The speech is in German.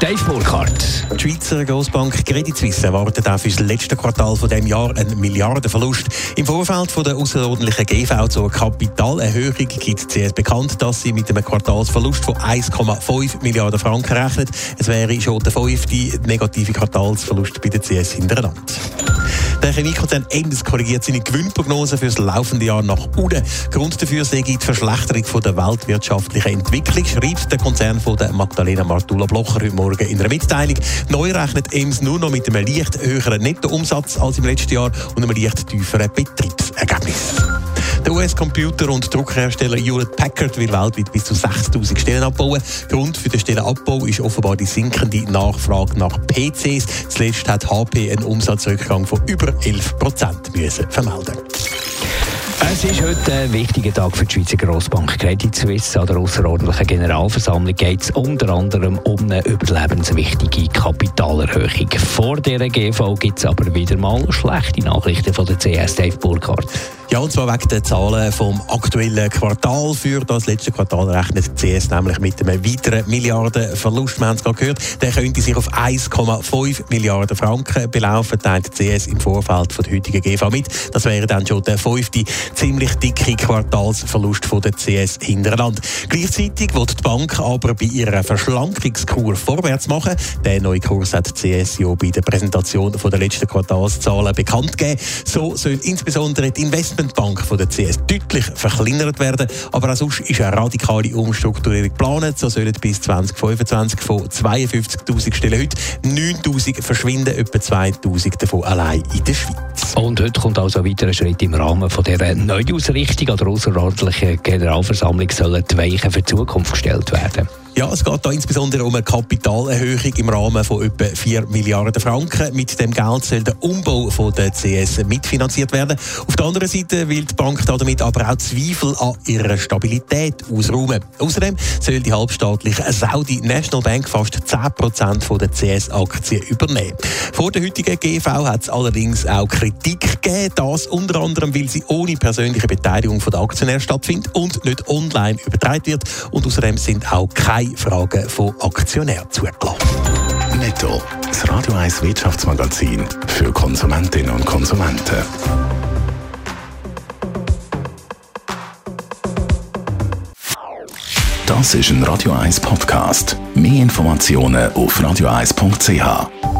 Dave Burkhardt. Die Schweizer Grossbank Credit Suisse erwartet auch für das letzte Quartal von dem Jahr einen Milliardenverlust. Im Vorfeld von der außerordentlichen GV zur Kapitalerhöhung gibt die CS bekannt, dass sie mit einem Quartalsverlust von 1,5 Milliarden Franken rechnet. Es wäre schon der fünfte negative Quartalsverlust bei der CS hintereinander. Der Chemiekonzern Endes korrigiert seine Gewinnprognose für das laufende Jahr nach unten. Grund dafür sei die Verschlechterung von der weltwirtschaftlichen Entwicklung, schreibt der Konzern von der Magdalena Martula Blocher heute Morgen in einer Mitteilung. Neu rechnet Ems nur noch mit einem leicht höheren Nettoumsatz als im letzten Jahr und einem leicht tieferen Betriebsergebnis. Der US-Computer- und Druckhersteller Hewlett Packard will weltweit bis zu 6000 Stellen abbauen. Grund für den Stellenabbau ist offenbar die sinkende Nachfrage nach PCs. Zuletzt hat HP einen Umsatzrückgang von über 11 Prozent vermelden. Es ist heute ein wichtiger Tag für die Schweizer Grossbank Credit Suisse. An der außerordentlichen Generalversammlung geht es unter anderem um eine überlebenswichtige Kapitalerhöhung. Vor dieser GV gibt es aber wieder mal schlechte Nachrichten von der CS Dave Burkhardt. Ja, und zwar wegen den Zahlen vom aktuellen Quartal. Für das letzte Quartal rechnet CS nämlich mit einem weiteren Milliardenverlust. Wir haben es gerade gehört. Der könnte sich auf 1,5 Milliarden Franken belaufen, teilt CS im Vorfeld von der heutigen GV mit. Das wäre dann schon der fünfte ziemlich dicke Quartalsverlust von der CS Hinterland. Gleichzeitig wird die Bank aber bei ihrer Verschlankungskur vorwärts machen. Der neue Kurs hat CS ja bei der Präsentation von der letzten Quartalszahlen bekannt gegeben. So soll insbesondere die Investmentbank von der CS deutlich verkleinert werden. Aber auch sonst ist eine radikale Umstrukturierung geplant. So sollen bis 2025 von 52.000 Stellen heute 9.000 verschwinden, etwa 2.000 davon allein in der Schweiz. Und heute kommt also ein weiterer Schritt im Rahmen von dieser Neuausrichtung an der außerordentlichen Generalversammlung sollen die Weichen für die Zukunft gestellt werden. Ja, es geht da insbesondere um eine Kapitalerhöhung im Rahmen von etwa 4 Milliarden Franken. Mit dem Geld soll der Umbau von der CS mitfinanziert werden. Auf der anderen Seite will die Bank damit aber auch Zweifel an ihrer Stabilität ausräumen. Außerdem soll die halbstaatliche Saudi National Bank fast 10% der CS-Aktien übernehmen. Vor der heutigen GV hat es allerdings auch Kritik gegeben. Das unter anderem, weil sie ohne persönliche Beteiligung der Aktionäre stattfindet und nicht online übertragen wird. Und außerdem sind auch keine keine Fragen von Aktionären zugelassen. Netto, das Radio 1 Wirtschaftsmagazin für Konsumentinnen und Konsumenten. Das ist ein Radio 1 Podcast. Mehr Informationen auf radio1.ch.